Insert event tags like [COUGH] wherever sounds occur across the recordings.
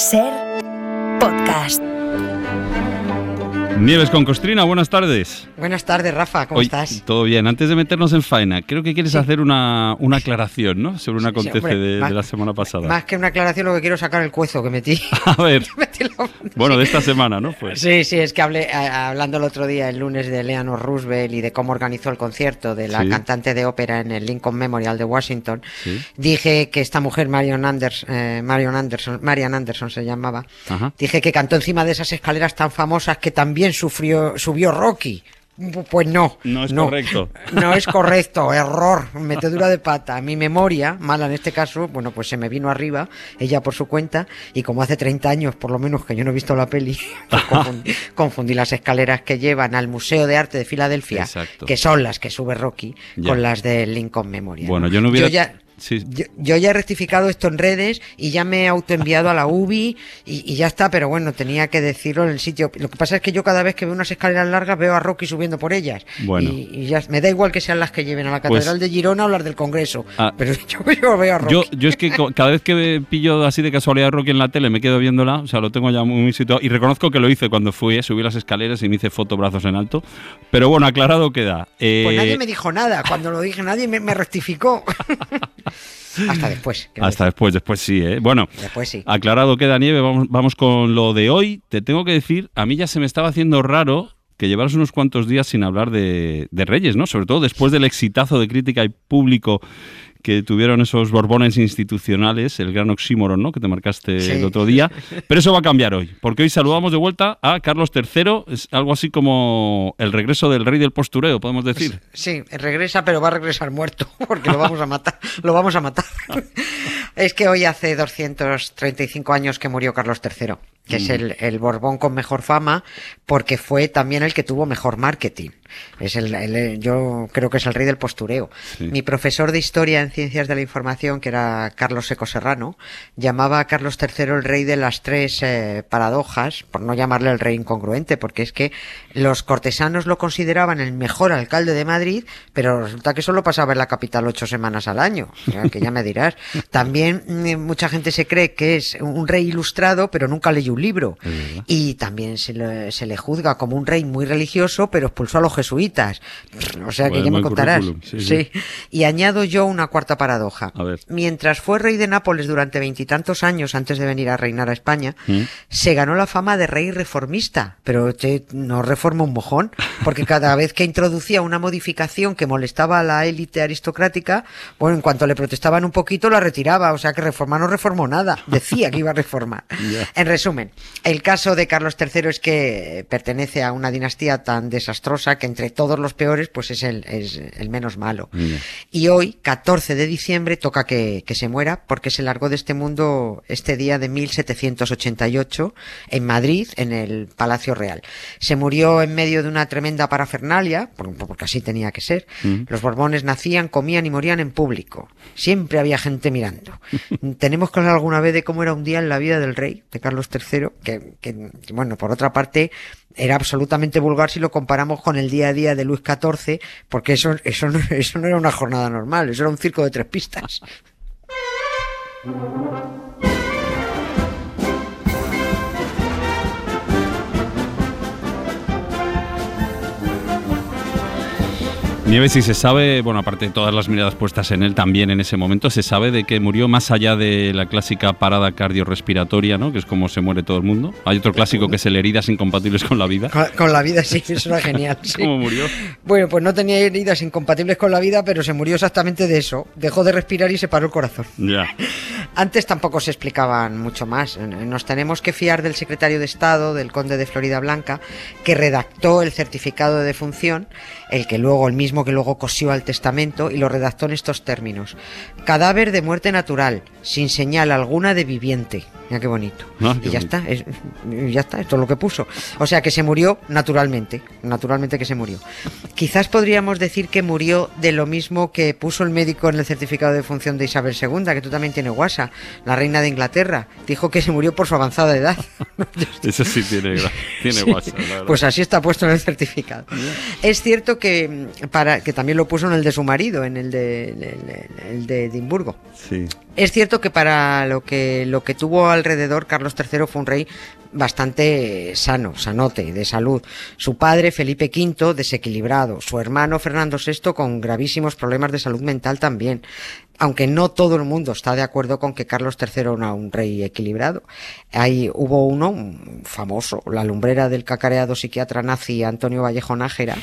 Ser podcast. Nieves con Costrina, buenas tardes. Buenas tardes, Rafa, ¿cómo Oye, estás? Todo bien. Antes de meternos en faena, creo que quieres hacer una, una aclaración, ¿no? Sobre un Sí, acontece hombre, de, la semana pasada. Más que una aclaración, lo que quiero es sacar el cuezo que metí. [LAUGHS] A ver, [LAUGHS] Metí la- bueno, de esta semana, ¿no? Pues. Sí, sí, es que hablé, hablando el otro día, el lunes, de Eleanor Roosevelt y de cómo organizó el concierto de la Sí. cantante de ópera en el Lincoln Memorial de Washington, dije que esta mujer, Marion, Anders, eh, Marion Anderson, Marian Anderson se llamaba, Ajá. dije que cantó encima de esas escaleras tan famosas que también sufrió, subió Rocky. Pues no. No es correcto. No es [LAUGHS] correcto, error, metedura de pata. Mi memoria, mala en este caso, bueno, pues se me vino arriba, ella por su cuenta, y como hace 30 años, por lo menos que yo no he visto la peli, [LAUGHS] pues [LAUGHS] confundí, confundí las escaleras que llevan al Museo de Arte de Filadelfia, Exacto. que son las que sube Rocky, Ya. con las del Lincoln Memorial. Bueno, yo no hubiera- ya, Sí. yo, yo ya he rectificado esto en redes y ya me he autoenviado a la UBI y, y ya está, pero bueno, tenía que decirlo en el sitio. Lo que pasa es que yo cada vez que veo unas escaleras largas veo a Rocky subiendo por ellas. Bueno. Y, y ya me da igual que sean las que lleven a la Pues- Catedral de Girona o las del Congreso. Ah. pero yo, [LAUGHS] yo veo a Rocky. Yo, yo es que cada vez que pillo así de casualidad a Rocky en la tele me quedo viéndola, o sea, lo tengo ya muy situado y reconozco que lo hice cuando fui, eh, subí las escaleras y me hice foto brazos en alto, pero bueno, aclarado queda. Eh, Pues nadie me dijo nada. Cuando lo dije, nadie me, me rectificó. [LAUGHS] Hasta después. Hasta decir. después, después sí, ¿eh? Bueno, Después sí. aclarado queda nieve, vamos, vamos con lo de hoy. Te tengo que decir, a mí ya se me estaba haciendo raro que llevaras unos cuantos días sin hablar de, de Reyes, ¿no? Sobre todo después del exitazo de crítica y público que tuvieron esos borbones institucionales, el gran oxímoron, ¿no? Que te marcaste Sí. el otro día. [LAUGHS] Pero eso va a cambiar hoy, porque hoy saludamos de vuelta a Carlos III, es algo así como el regreso del rey del postureo, podemos decir. Sí, regresa, pero va a regresar muerto, [LAUGHS] porque lo vamos a matar. Lo vamos a matar. [LAUGHS] es que hoy hace 235 años que murió Carlos III, que es el, el Borbón con mejor fama, porque fue también el que tuvo mejor marketing. Es el, el- yo creo que es el rey del postureo. Sí. Mi profesor de historia en ciencias de la información, que era Carlos Seco Serrano, llamaba a Carlos III el rey de las tres eh, paradojas, por no llamarle el rey incongruente, porque es que los cortesanos lo consideraban el mejor alcalde de Madrid, pero resulta que solo pasaba en la capital ocho semanas al año, o sea, que ya me dirás. [LAUGHS] También mm, mucha gente se cree que es un rey ilustrado, pero nunca leyó un libro. Y también se le, se le juzga como un rey muy religioso, pero expulsó a los jesuitas. O sea que ya me contarás. sí, sí. sí. Y añado yo una cuarta paradoja. A ver. Mientras fue rey de Nápoles durante veintitantos años antes de venir a reinar a España, ¿Mm? se ganó la fama de rey reformista. Pero che, no reforma un mojón, porque cada vez que introducía una modificación que molestaba a la élite aristocrática, bueno, en cuanto le protestaban un poquito, la retiraba. O sea que reformar no reformó nada. Decía que iba a reformar. [LAUGHS] En resumen, el caso de Carlos III es que pertenece a una dinastía tan desastrosa que entre todos los peores, pues es el, es el menos malo. Y hoy, 14 de diciembre, toca que, que se muera porque se largó de este mundo este día de 1788 en Madrid, en el Palacio Real. Se murió en medio de una tremenda parafernalia, por- porque así tenía que ser. Mm. Los Borbones nacían, comían y morían en público. Siempre había gente mirando. [LAUGHS] Tenemos que hablar alguna vez de cómo era un día en la vida del rey, de Carlos III, que, que, bueno, por otra parte, era absolutamente vulgar si lo comparamos con el día a día de Luis XIV, porque eso, eso, no, [LAUGHS] eso no era una jornada normal, eso era un circo de tres pistas. Nieves, si se sabe, bueno, aparte de todas las miradas puestas en él también en ese momento, se sabe de que murió más allá de la clásica parada cardiorrespiratoria, ¿no? Que es como se muere todo el mundo. Hay otro clásico que es el heridas incompatibles con la vida. Con, con la vida sí, eso era genial. [LAUGHS] sí. ¿Cómo murió? Bueno, pues no tenía heridas incompatibles con la vida, pero se murió exactamente de eso. Dejó de respirar y se paró el corazón. Ya. [LAUGHS] Antes tampoco se explicaban mucho más. Nos tenemos que fiar del secretario de Estado, del conde de Florida Blanca, que redactó el certificado de defunción, el que luego, el mismo que luego cosió al testamento, y lo redactó en estos términos. Cadáver de muerte natural, sin señal alguna de viviente. Mira qué bonito. Ah, qué y ya bonito. está, es- ya está, esto es lo que puso. O sea que se murió naturalmente, naturalmente que se murió. Quizás podríamos decir que murió de lo mismo que puso el médico en el certificado de defunción de Isabel II, que tú también tienes guasa, la reina de Inglaterra. Dijo que se murió por su avanzada edad. [LAUGHS] Eso sí tiene, tiene guasa. Pues así está puesto en el certificado. Es cierto que mm, para que también lo puso en el de su marido, en el de, el de Edimburgo. Sí. Es cierto que para lo que, lo que tuvo alrededor, Carlos III fue un rey bastante sano, sanote, de salud. Su padre, Felipe V, desequilibrado. Su hermano, Fernando VI, con gravísimos problemas de salud mental también. Aunque no todo el mundo está de acuerdo con que Carlos III era un rey equilibrado. Ahí hubo uno famoso, la lumbrera del cacareado psiquiatra nazi Antonio Vallejo Nájera,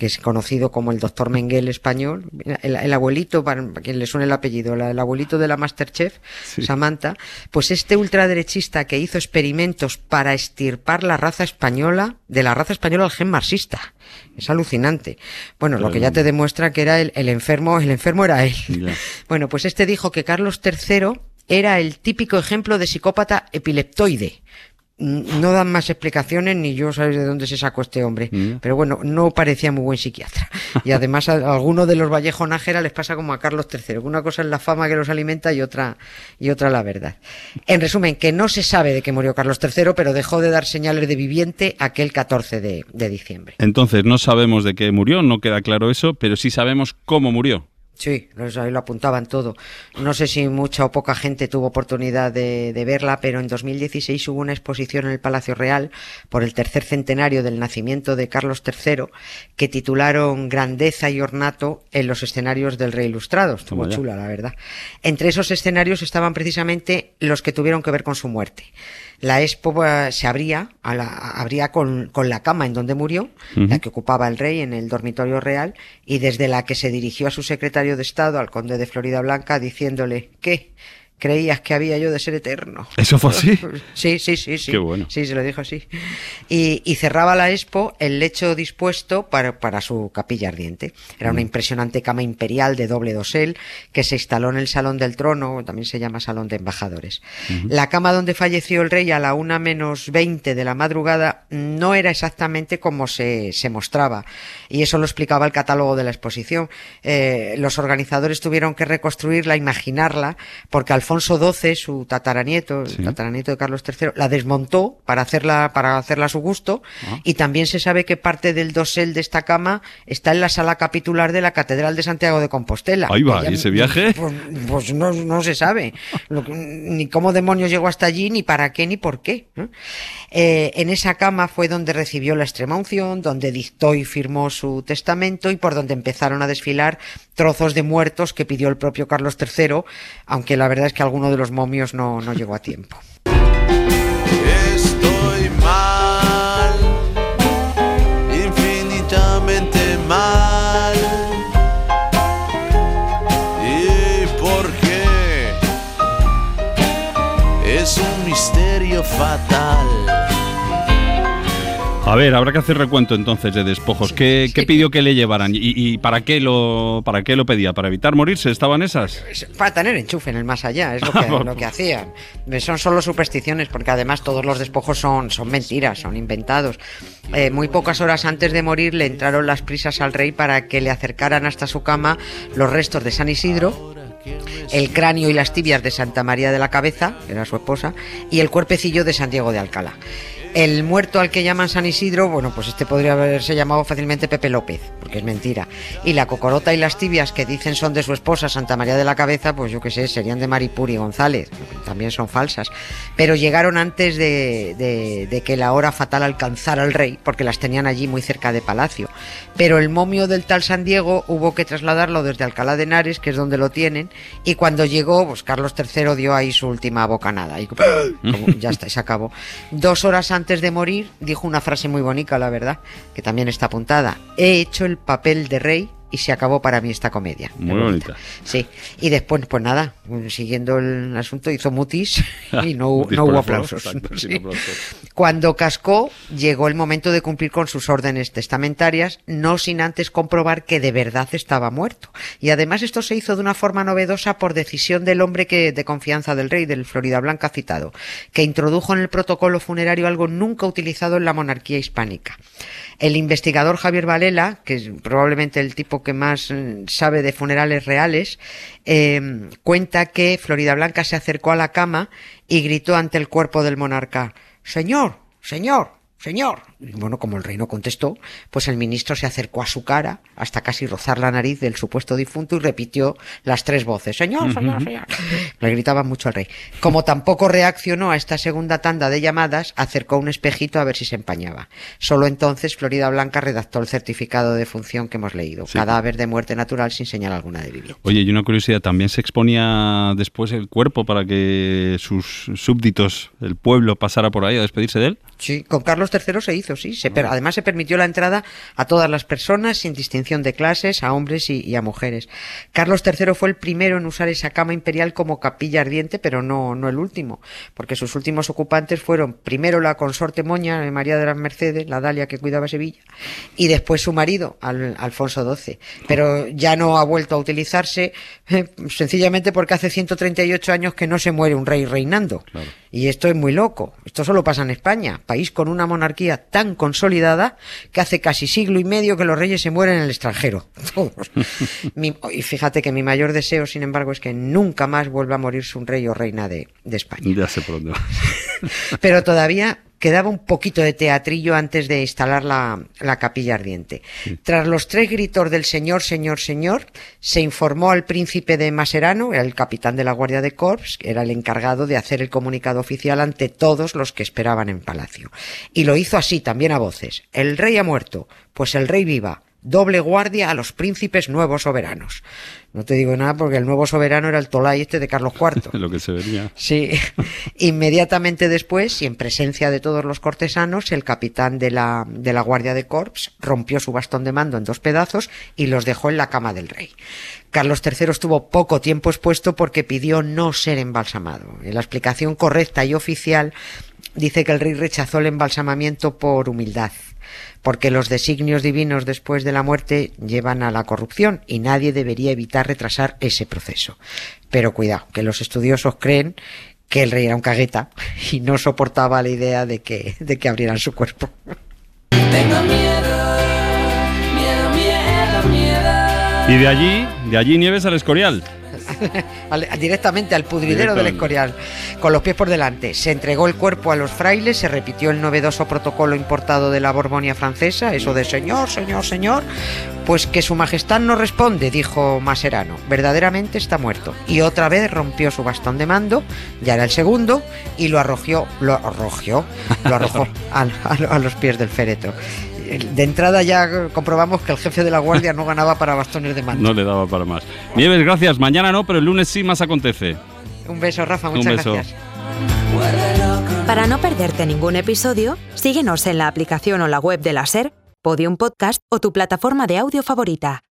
que es conocido como el doctor Menguel español, el, abuelito, para quien le suene el apellido, el abuelito de la Masterchef, Samantha, pues este ultraderechista que hizo experimentos para estirpar la raza española, de la raza española al gen marxista. Es alucinante. Bueno, lo que ya te demuestra que era el, enfermo, el enfermo era él. [LAUGHS] Bueno, pues este dijo que Carlos III era el típico ejemplo de psicópata epileptoide no dan más explicaciones ni yo sabes de dónde se sacó este hombre. Mm. Pero bueno, no parecía muy buen psiquiatra. [LAUGHS] Y además a, algunos de los Vallejo Nájera les pasa como a Carlos III. Una cosa es la fama que los alimenta y otra, y otra la verdad. En resumen, que no se sabe de qué murió Carlos III, pero dejó de dar señales de viviente aquel 14 de, de diciembre. Entonces, no sabemos de qué murió, no queda claro eso, pero sí sabemos cómo murió. Sí, ahí lo apuntaban todo. No sé si mucha o poca gente tuvo oportunidad de, verla, pero en 2016 hubo una exposición en el Palacio Real por el tercer centenario del nacimiento de Carlos III que titularon Grandeza y ornato en los escenarios del Rey Ilustrado. Estuvo chula, la verdad. Entre esos escenarios estaban precisamente los que tuvieron que ver con su muerte la expo eh, se abría, a la, abría con, con, la cama en donde murió, la que ocupaba el rey en el dormitorio real, y desde la que se dirigió a su secretario de Estado, al conde de Florida Blanca, diciéndole que creías que había yo de ser eterno. ¿Eso fue así? [LAUGHS] Sí, sí, sí, sí. Qué bueno. Sí, se lo dijo así. Y, y cerraba la expo el lecho dispuesto para, para su capilla ardiente. Era una mm. impresionante cama imperial de doble dosel que se instaló en el Salón del Trono, también se llama Salón de Embajadores. La cama donde falleció el rey a la una menos veinte de la madrugada no era exactamente como se, se mostraba. Y eso lo explicaba el catálogo de la exposición. Eh, los organizadores tuvieron que reconstruirla, imaginarla, porque al Alfonso XII, su tataranieto, el tataranieto de Carlos III, la desmontó para hacerla, para hacerla a su gusto, ah. y también se sabe que parte del dosel de esta cama está en la sala capitular de la Catedral de Santiago de Compostela. Ahí va, ¿y ese viaje? Pues, pues no, se sabe, ni cómo demonios llegó hasta allí, ni para qué, ni por qué. Eh, en esa cama fue donde recibió la extrema unción, donde dictó y firmó su testamento y por donde empezaron a desfilar trozos de muertos que pidió el propio Carlos III, aunque la verdad es que alguno de los momios no, no llegó a tiempo. Estoy mal, infinitamente mal. ¿Y por qué? Es un misterio fatal. A ver, habrá que hacer recuento entonces de despojos. ¿Qué, pidió que le llevaran? ¿Y, para, qué lo, para qué lo pedía? ¿Para evitar morirse? ¿Estaban esas? Para tener enchufe en el más allá, es lo que, [LAUGHS] lo que hacían. Son solo supersticiones, porque además todos los despojos son, son mentiras, son inventados. Eh, muy pocas horas antes de morir le entraron las prisas al rey para que le acercaran hasta su cama los restos de San Isidro el cráneo y las tibias de Santa María de la Cabeza, que era su esposa, y el cuerpecillo de San Diego de Alcalá. El muerto al que llaman San Isidro, bueno, pues este podría haberse llamado fácilmente Pepe López, porque es mentira. Y la cocorota y las tibias que dicen son de su esposa Santa María de la Cabeza, pues yo qué sé, serían de Maripuri González, también son falsas. Pero llegaron antes de, que la hora fatal alcanzara al rey, porque las tenían allí muy cerca de Palacio. Pero el momio del tal San Diego hubo que trasladarlo desde Alcalá de Henares, que es donde lo tienen, y cuando llegó, pues Carlos III dio ahí su última bocanada. Y ya está, se acabó. Dos horas antes antes de morir dijo una frase muy bonita, la verdad, que también está apuntada. He hecho el papel de rey y se acabó para mí esta comedia. Muy bonita. Sí, y después, pues nada, siguiendo el asunto, hizo mutis [LAUGHS] y no, hubo aplausos. Cuando cascó, llegó el momento de cumplir con sus órdenes testamentarias, no sin antes comprobar que de verdad estaba muerto. Y además esto se hizo de una forma novedosa por decisión del hombre que de confianza del rey, del Florida Blanca citado, que introdujo en el protocolo funerario algo nunca utilizado en la monarquía hispánica. El investigador Javier Valela, que es probablemente el tipo que más mm, sabe de funerales reales, em, cuenta que Florida Blanca se acercó a la cama y gritó ante el cuerpo del monarca Señor, señor, señor. Y bueno, como el rey no contestó, pues el ministro se acercó a su cara hasta casi rozar la nariz del supuesto difunto y repitió las tres voces, señor, señor, señor. Le gritaban mucho al rey. Como tampoco reaccionó a esta segunda tanda de llamadas, acercó un espejito a ver si se empañaba. Solo entonces Florida Blanca redactó el certificado de función que hemos leído. Sí. Cadáver de muerte natural sin señal alguna de vivir. Oye, y una curiosidad, también se exponía después el cuerpo para que sus súbditos, el pueblo, pasara por ahí a despedirse de él. Sí, con Carlos III se hizo, sí. Se per- además se permitió la entrada a todas las personas sin distinción de clases, a hombres y, y a mujeres. Carlos III fue el primero en usar esa cama imperial como capilla ardiente, pero no, no el último, porque sus últimos ocupantes fueron primero la consorte moña, eh, María de las Mercedes, la Dalia que cuidaba Sevilla, y después su marido, Al- Alfonso XII. Pero ya no ha vuelto a utilizarse, eh, sencillamente porque hace 138 años que no se muere un rey reinando. Y esto es muy loco. Esto solo pasa en España, país con una monarquía tan consolidada que hace casi siglo y medio que los reyes se mueren en el extranjero. [LAUGHS] Todos. Y fíjate que mi mayor deseo, sin embargo, es que nunca más vuelva a morirse un rey o reina de, España. Ya. Pero todavía quedaba un poquito de teatrillo antes de instalar la, la capilla ardiente. Tras los tres gritos del señor, señor, señor, se informó al príncipe de Maserano, el capitán de la Guardia de Corps, que era el encargado de hacer el comunicado oficial ante todos los que esperaban en palacio. Y lo hizo así, también a voces. El rey ha muerto, pues el rey viva. Doble guardia a los príncipes nuevos soberanos. No te digo nada porque el nuevo soberano era el Tolai este de Carlos IV. [LAUGHS] Lo que se venía. Sí, [LAUGHS] inmediatamente después y en presencia de todos los cortesanos, el capitán de la, de la Guardia de Corps rompió su bastón de mando en dos pedazos y los dejó en la cama del rey. Carlos III estuvo poco tiempo expuesto porque pidió no ser embalsamado. En la explicación correcta y oficial dice que el rey rechazó el embalsamamiento por humildad, porque los designios divinos después de la muerte llevan a la corrupción y nadie debería evitar retrasar ese proceso. Pero cuidado, que los estudiosos creen que el rey era un cagueta y no soportaba la idea de que, de que abrieran su cuerpo. Tengo miedo, miedo, miedo, miedo. Y de allí, de allí Nieves al Escorial. [LAUGHS] Al- directamente al pudridero del. Escorial, con los pies por delante. Se entregó el cuerpo a los frailes, se repitió el novedoso protocolo importado de la Borbonia francesa, eso de señor, señor, señor. Pues que su majestad no responde, dijo Maserano. Verdaderamente está muerto. Y otra vez rompió su bastón de mando, ya era el segundo, y lo arrojió, lo arrojió, lo arrojó [LAUGHS] a, a- a los pies del féretro. De entrada ya comprobamos que el jefe de la guardia no ganaba para bastones de mando. No le daba para más. Nieves, gracias. Mañana no, pero el lunes sí más acontece. Un beso, Rafa, Un muchas beso. gracias. Para no perderte ningún episodio, síguenos en la aplicación o la web de la SER, Podium Podcast o tu plataforma de audio favorita.